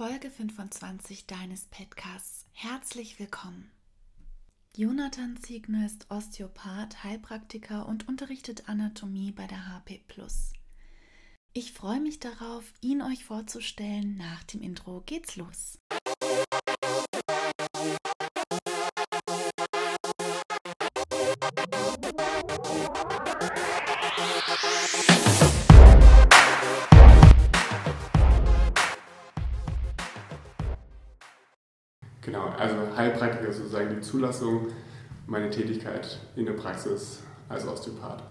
Folge 25 deines Podcasts. Herzlich willkommen. Jonathan Ziegner ist Osteopath, Heilpraktiker und unterrichtet Anatomie bei der HP Ich freue mich darauf, ihn euch vorzustellen. Nach dem Intro geht's los. Also Heilpraktiker sozusagen die Zulassung, meine Tätigkeit in der Praxis als Osteopath.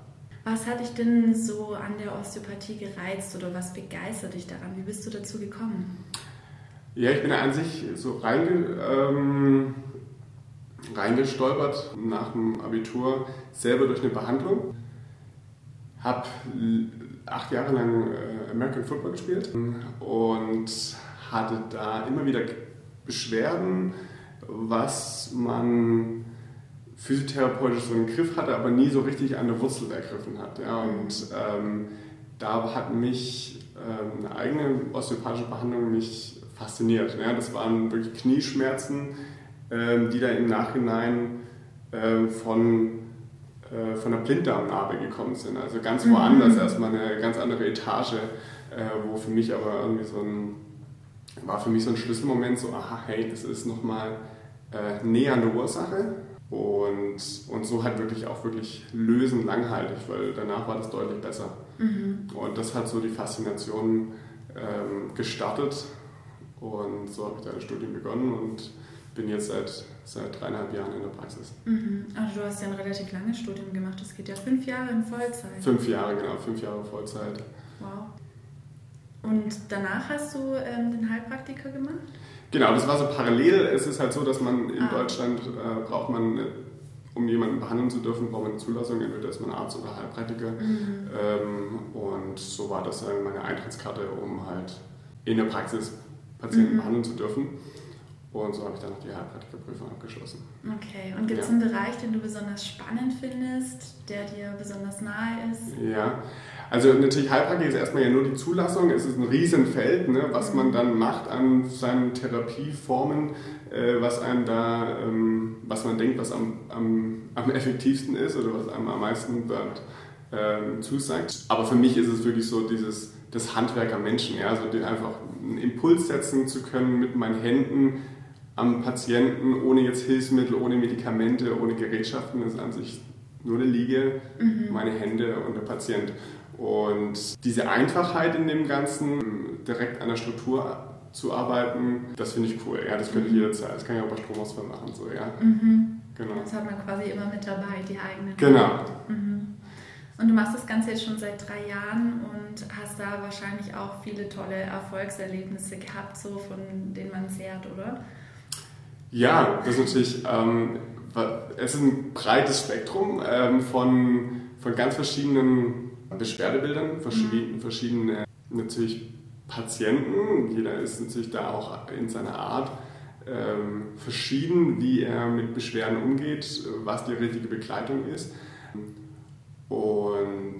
Was hat dich denn so an der Osteopathie gereizt oder was begeistert dich daran? Wie bist du dazu gekommen? Ja, ich bin an sich so reinge, ähm, reingestolpert nach dem Abitur selber durch eine Behandlung. Habe acht Jahre lang äh, American Football gespielt und hatte da immer wieder Beschwerden, was man physiotherapeutisch so im Griff hatte, aber nie so richtig an der Wurzel ergriffen hat. Ja. Und ähm, da hat mich ähm, eine eigene osteopathische Behandlung mich fasziniert. Ja. Das waren wirklich Knieschmerzen, ähm, die da im Nachhinein ähm, von, äh, von der Blinddarmnarbe gekommen sind. Also ganz woanders, mhm. erstmal eine ganz andere Etage, äh, wo für mich aber irgendwie so ein war für mich so ein Schlüsselmoment, so, aha, hey, das ist nochmal äh, näher an der Ursache und, und so halt wirklich auch wirklich lösen langhaltig, weil danach war das deutlich besser. Mhm. Und das hat so die Faszination ähm, gestartet und so habe ich da das Studium begonnen und bin jetzt seit, seit dreieinhalb Jahren in der Praxis. Mhm. Also du hast ja ein relativ langes Studium gemacht, das geht ja fünf Jahre in Vollzeit. Fünf Jahre, genau, fünf Jahre Vollzeit. Wow. Und danach hast du ähm, den Heilpraktiker gemacht? Genau, das war so parallel. Es ist halt so, dass man in ah. Deutschland äh, braucht man, äh, um jemanden behandeln zu dürfen, braucht man eine Zulassung. Entweder ist man Arzt oder Heilpraktiker. Mhm. Ähm, und so war das dann meine Eintrittskarte, um halt in der Praxis Patienten mhm. behandeln zu dürfen. Und so habe ich dann noch die Heilpraktikerprüfung abgeschlossen. Okay, und gibt es ja. einen Bereich, den du besonders spannend findest, der dir besonders nahe ist? Ja, also natürlich Heilpraktik ist erstmal ja nur die Zulassung. Es ist ein Riesenfeld, ne, was man dann macht an seinen Therapieformen, äh, was einem da, ähm, was man denkt, was am, am, am, effektivsten ist oder was einem am meisten dort ähm, zusagt. Aber für mich ist es wirklich so dieses das Handwerk am Menschen, ja, also einfach einen Impuls setzen zu können mit meinen Händen am Patienten, ohne jetzt Hilfsmittel, ohne Medikamente, ohne Gerätschaften, das ist an sich nur eine Liege, mhm. meine Hände und der Patient. Und diese Einfachheit in dem Ganzen, direkt an der Struktur zu arbeiten, das finde ich cool. Ja, das könnte mhm. jederzeit. Das kann ich auch bei Stromausfall machen. So, ja. Mhm. Genau. Das hat man quasi immer mit dabei, die eigenen. Genau. Mhm. Und du machst das Ganze jetzt schon seit drei Jahren und hast da wahrscheinlich auch viele tolle Erfolgserlebnisse gehabt, so von denen man zehrt, oder? Ja, das ist natürlich, ähm, es ist ein breites Spektrum ähm, von, von ganz verschiedenen Beschwerdebildern, verschiedene, mhm. verschiedene natürlich Patienten. Jeder ist natürlich da auch in seiner Art ähm, verschieden, wie er mit Beschwerden umgeht, was die richtige Begleitung ist. Und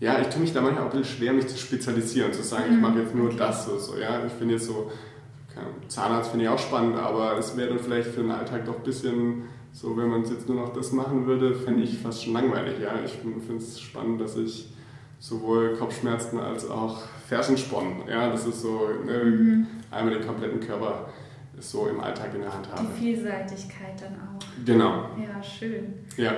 ja, ich tue mich da manchmal auch ein bisschen schwer, mich zu spezialisieren, zu sagen, ich mhm. mache jetzt nur das. So, so, ja. Ich finde jetzt so, Zahnarzt finde ich auch spannend, aber es wäre dann vielleicht für den Alltag doch ein bisschen so, wenn man jetzt nur noch das machen würde, fände ich fast schon langweilig. Ja? Ich finde es spannend, dass ich sowohl Kopfschmerzen als auch Fersensporn, ja, das ist so ne, mhm. einmal den kompletten Körper so im Alltag in der Hand habe. Die Vielseitigkeit dann auch. Genau. Ja, schön. Ja.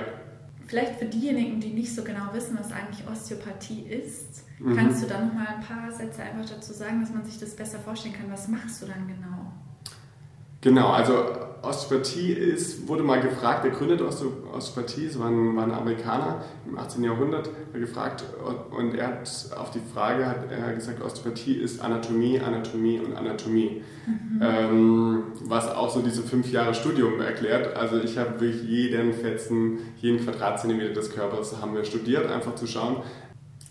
Vielleicht für diejenigen, die nicht so genau wissen, was eigentlich Osteopathie ist, mhm. kannst du da noch mal ein paar Sätze einfach dazu sagen, dass man sich das besser vorstellen kann. Was machst du dann genau? Genau, also Osteopathie ist, wurde mal gefragt, der Gründer der Osteopathie, es war ein, war ein Amerikaner im 18. Jahrhundert, gefragt und er hat auf die Frage hat er gesagt, Osteopathie ist Anatomie, Anatomie und Anatomie. Mhm. Ähm, was auch so diese fünf Jahre Studium erklärt. Also ich habe wirklich jeden Fetzen, jeden Quadratzentimeter des Körpers haben wir studiert, einfach zu schauen,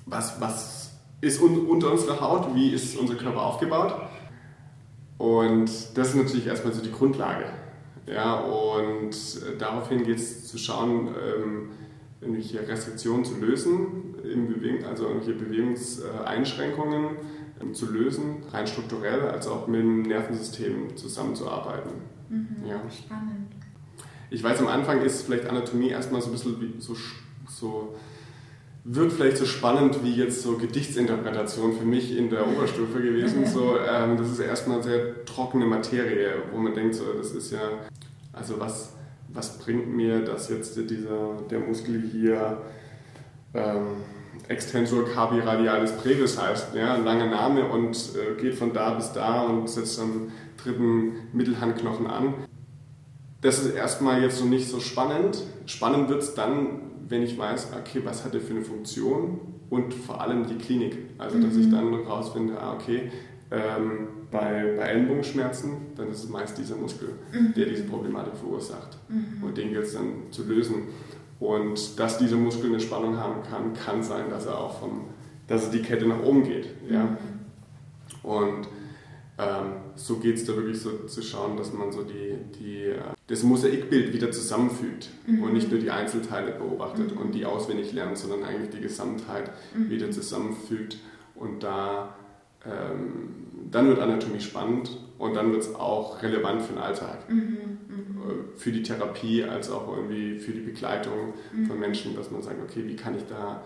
was, was ist un, unter unserer Haut, wie ist unser Körper aufgebaut und das ist natürlich erstmal so die Grundlage. Ja, und daraufhin geht es zu schauen, ähm, irgendwelche Restriktionen zu lösen, also irgendwelche Bewegungseinschränkungen ähm, zu lösen, rein strukturell, als auch mit dem Nervensystem zusammenzuarbeiten. Mhm, ja. Spannend. Ich weiß, am Anfang ist vielleicht Anatomie erstmal so ein bisschen wie, so, so wirkt vielleicht so spannend wie jetzt so Gedichtsinterpretation für mich in der Oberstufe gewesen. So, ähm, das ist erstmal sehr trockene Materie, wo man denkt, so, das ist ja, also was, was bringt mir das jetzt dieser, der Muskel hier ähm, Extensor carpi radialis brevis heißt, ja, langer Name und äh, geht von da bis da und setzt am dritten Mittelhandknochen an. Das ist erstmal jetzt so nicht so spannend. Spannend wird es dann, wenn ich weiß, okay, was hat er für eine Funktion und vor allem die Klinik. Also, dass mhm. ich dann rausfinde, ah, okay, ähm, bei, bei Ellenbogenschmerzen, dann ist es meist dieser Muskel, mhm. der diese Problematik verursacht. Mhm. Und den gilt es dann zu lösen. Und dass dieser Muskel eine Spannung haben kann, kann sein, dass er auch vom, dass die Kette nach oben geht. Ja? Mhm. Und ähm, so geht es da wirklich so zu schauen, dass man so die, die, äh, das Mosaikbild wieder zusammenfügt mhm. und nicht nur die Einzelteile beobachtet mhm. und die auswendig lernt, sondern eigentlich die Gesamtheit mhm. wieder zusammenfügt. Und da, ähm, dann wird Anatomie spannend und dann wird es auch relevant für den Alltag. Mhm. Mhm. Äh, für die Therapie als auch irgendwie für die Begleitung von mhm. Menschen, dass man sagt, okay, wie kann ich da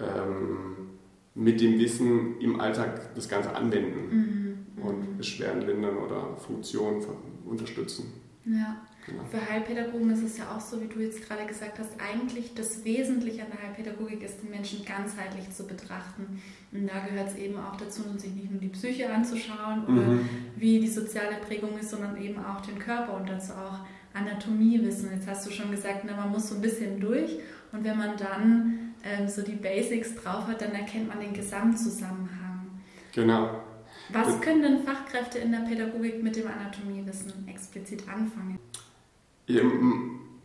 ähm, mit dem Wissen im Alltag das Ganze anwenden und Beschwerden lindern oder Funktionen unterstützen. Ja. Genau. Für Heilpädagogen ist es ja auch so, wie du jetzt gerade gesagt hast, eigentlich das Wesentliche an der Heilpädagogik ist, den Menschen ganzheitlich zu betrachten. Und da gehört es eben auch dazu, sich nicht nur die Psyche anzuschauen oder mhm. wie die soziale Prägung ist, sondern eben auch den Körper und dazu auch Anatomie wissen. Jetzt hast du schon gesagt, na, man muss so ein bisschen durch und wenn man dann ähm, so die Basics drauf hat, dann erkennt man den Gesamtzusammenhang. Genau. Was können denn Fachkräfte in der Pädagogik mit dem Anatomiewissen explizit anfangen?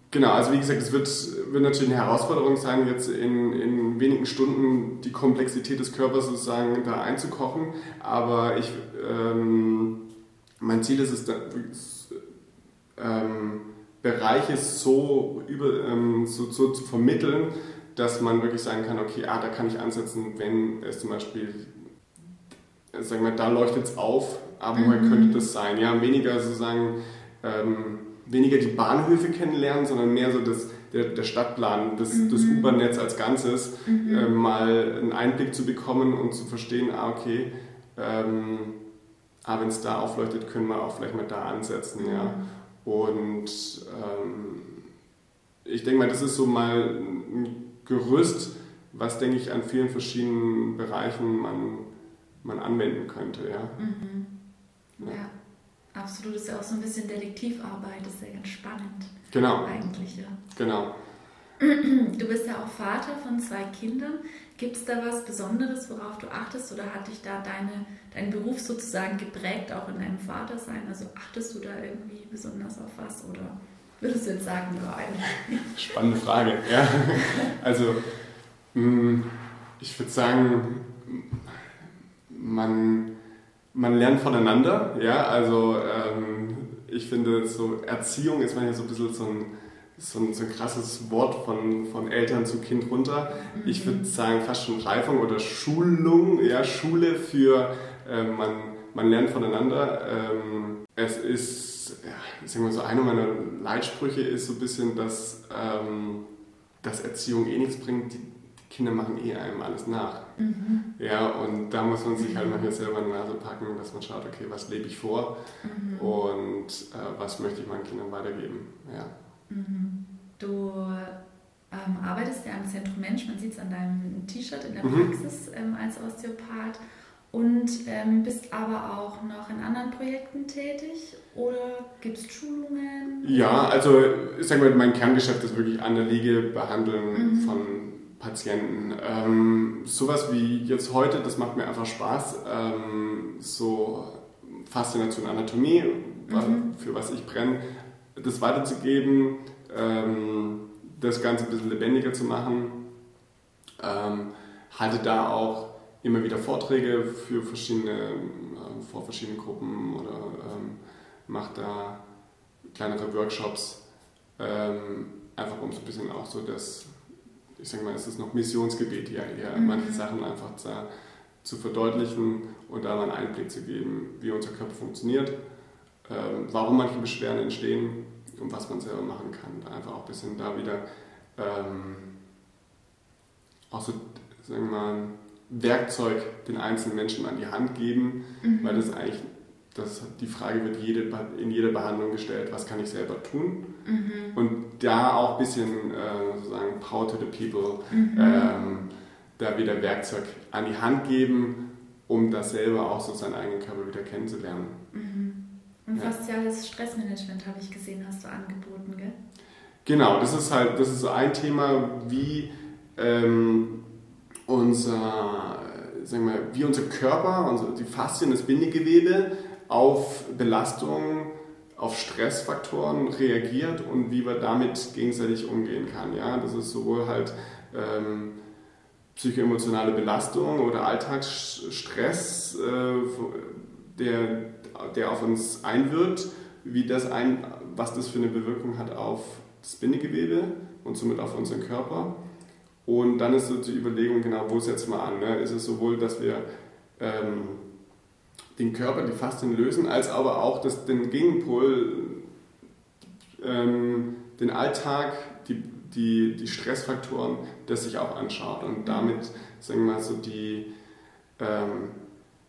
Genau, also wie gesagt, es wird, wird natürlich eine Herausforderung sein, jetzt in, in wenigen Stunden die Komplexität des Körpers sozusagen da einzukochen. Aber ich, ähm, mein Ziel ist es, da, ähm, Bereiche so, über, ähm, so, so zu vermitteln, dass man wirklich sagen kann, okay, ah, da kann ich ansetzen, wenn es zum Beispiel sagen wir, da leuchtet es auf, aber woher mhm. könnte das sein? Ja, weniger sozusagen, ähm, weniger die Bahnhöfe kennenlernen, sondern mehr so das, der, der Stadtplan, das, mhm. das U-Bahn-Netz als Ganzes, mhm. äh, mal einen Einblick zu bekommen und zu verstehen, ah, okay, ähm, ah, wenn es da aufleuchtet, können wir auch vielleicht mal da ansetzen, ja. Mhm. Und ähm, ich denke mal, das ist so mal ein Gerüst, was, denke ich, an vielen verschiedenen Bereichen man man anwenden könnte. Ja. Mhm. ja. ja. absolut. Das ist ja auch so ein bisschen Detektivarbeit, das ist ja ganz spannend. Genau. Eigentlich, ja. Genau. Du bist ja auch Vater von zwei Kindern. Gibt es da was Besonderes, worauf du achtest oder hat dich da deine, dein Beruf sozusagen geprägt, auch in deinem Vatersein? Also achtest du da irgendwie besonders auf was oder würdest du jetzt sagen, nein? Spannende Frage, ja. Also, mm, ich würde sagen, man, man lernt voneinander. Ja? Also ähm, ich finde, so Erziehung ist manchmal so ein bisschen so ein, so ein, so ein krasses Wort von, von Eltern zu Kind runter. Mhm. Ich würde sagen, fast schon Reifung oder Schulung, ja, Schule für äh, man, man lernt voneinander. Ähm, es ist, ja, ich sag mal so, einer meiner Leitsprüche ist so ein bisschen, dass, ähm, dass Erziehung eh nichts bringt. Die, Kinder machen eh einem alles nach. Mhm. Ja, und da muss man sich halt manchmal selber in die Nase packen, dass man schaut, okay, was lebe ich vor mhm. und äh, was möchte ich meinen Kindern weitergeben. Ja. Mhm. Du ähm, arbeitest ja am Zentrum Mensch, man sieht es an deinem T-Shirt in der mhm. Praxis ähm, als Osteopath und ähm, bist aber auch noch in anderen Projekten tätig oder gibt es Schulungen? Ja, also ich sag mal, mein Kerngeschäft ist wirklich an der Liege behandeln mhm. von Patienten. Ähm, sowas wie jetzt heute, das macht mir einfach Spaß. Ähm, so Faszination Anatomie, mhm. für was ich brenne, das weiterzugeben, ähm, das Ganze ein bisschen lebendiger zu machen. Ähm, halte da auch immer wieder Vorträge für verschiedene, äh, vor verschiedenen Gruppen oder ähm, mache da kleinere Workshops, ähm, einfach um so ein bisschen auch so das ich sage mal, es ist noch Missionsgebet hier, hier mhm. manche Sachen einfach zu, zu verdeutlichen und da mal einen Einblick zu geben, wie unser Körper funktioniert, ähm, warum manche Beschwerden entstehen und was man selber machen kann. Einfach auch ein bisschen da wieder ähm, auch so, sagen wir mal, Werkzeug den einzelnen Menschen an die Hand geben, mhm. weil das eigentlich, das, die Frage wird jede, in jeder Behandlung gestellt, was kann ich selber tun? Mhm. Und da auch ein bisschen äh, sozusagen Power to the People, mhm. ähm, da wieder Werkzeug an die Hand geben, um das selber auch so seinen eigenen Körper wieder kennenzulernen. Mhm. Und ja. fasziales Stressmanagement habe ich gesehen, hast du angeboten, gell? Genau, das ist halt, das ist so ein Thema, wie ähm, unser, sagen wir, wie unser Körper, unsere, die Faszien, das Bindegewebe auf Belastungen, auf Stressfaktoren reagiert und wie man damit gegenseitig umgehen kann. Ja? Das ist sowohl halt ähm, psychoemotionale Belastung oder Alltagsstress, äh, der, der auf uns einwirkt, wie das ein, was das für eine Bewirkung hat auf das Bindegewebe und somit auf unseren Körper. Und dann ist so die Überlegung, genau, wo setzen wir an? Ne? Ist es sowohl, dass wir ähm, den Körper, die Faszien lösen, als aber auch dass den Gegenpol, ähm, den Alltag, die, die, die Stressfaktoren, das sich auch anschaut und damit, sagen wir mal, so die, ähm,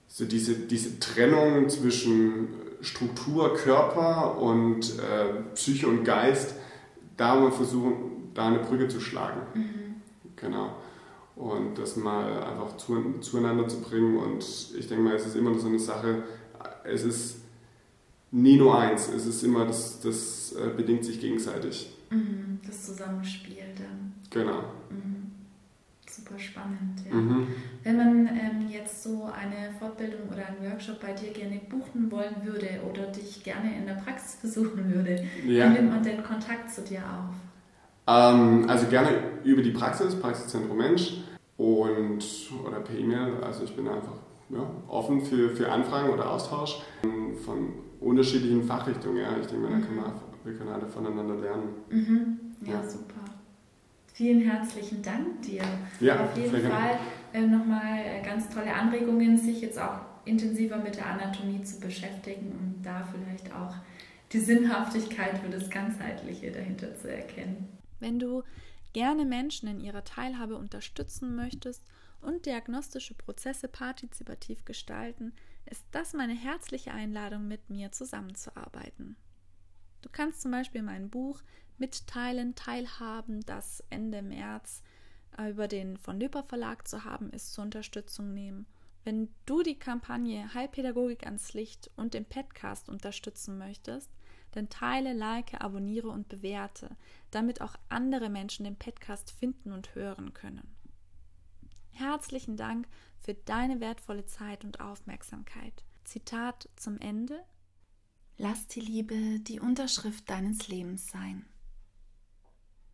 so diese, diese Trennung zwischen Struktur, Körper und äh, Psyche und Geist, da mal versuchen, da eine Brücke zu schlagen. Mhm. Genau. Und das mal einfach zu, zueinander zu bringen. Und ich denke mal, es ist immer so eine Sache, es ist nie nur eins, es ist immer, das, das äh, bedingt sich gegenseitig. Mhm, das Zusammenspiel dann. Genau. Mhm. Super spannend, ja. Mhm. Wenn man ähm, jetzt so eine Fortbildung oder einen Workshop bei dir gerne buchen wollen würde oder dich gerne in der Praxis besuchen würde, ja. wie nimmt man den Kontakt zu dir auf? Ähm, also gerne über die Praxis, Praxiszentrum Mensch und oder per E-Mail. Also ich bin einfach ja, offen für, für Anfragen oder Austausch von unterschiedlichen Fachrichtungen. Ja. Ich denke mal, da können wir, wir können alle voneinander lernen. Mhm. Ja, ja, super. Vielen herzlichen Dank dir. Ja, Auf jeden Fall äh, nochmal äh, ganz tolle Anregungen, sich jetzt auch intensiver mit der Anatomie zu beschäftigen und da vielleicht auch die Sinnhaftigkeit für das Ganzheitliche dahinter zu erkennen. Wenn du gerne Menschen in ihrer Teilhabe unterstützen möchtest und diagnostische Prozesse partizipativ gestalten, ist das meine herzliche Einladung, mit mir zusammenzuarbeiten. Du kannst zum Beispiel mein Buch Mitteilen, Teilhaben, das Ende März äh, über den von Lüper Verlag zu haben ist, zur Unterstützung nehmen. Wenn du die Kampagne Heilpädagogik ans Licht und den Podcast unterstützen möchtest, dann teile, like, abonniere und bewerte, damit auch andere Menschen den Podcast finden und hören können. Herzlichen Dank für deine wertvolle Zeit und Aufmerksamkeit. Zitat zum Ende. Lass die Liebe die Unterschrift deines Lebens sein.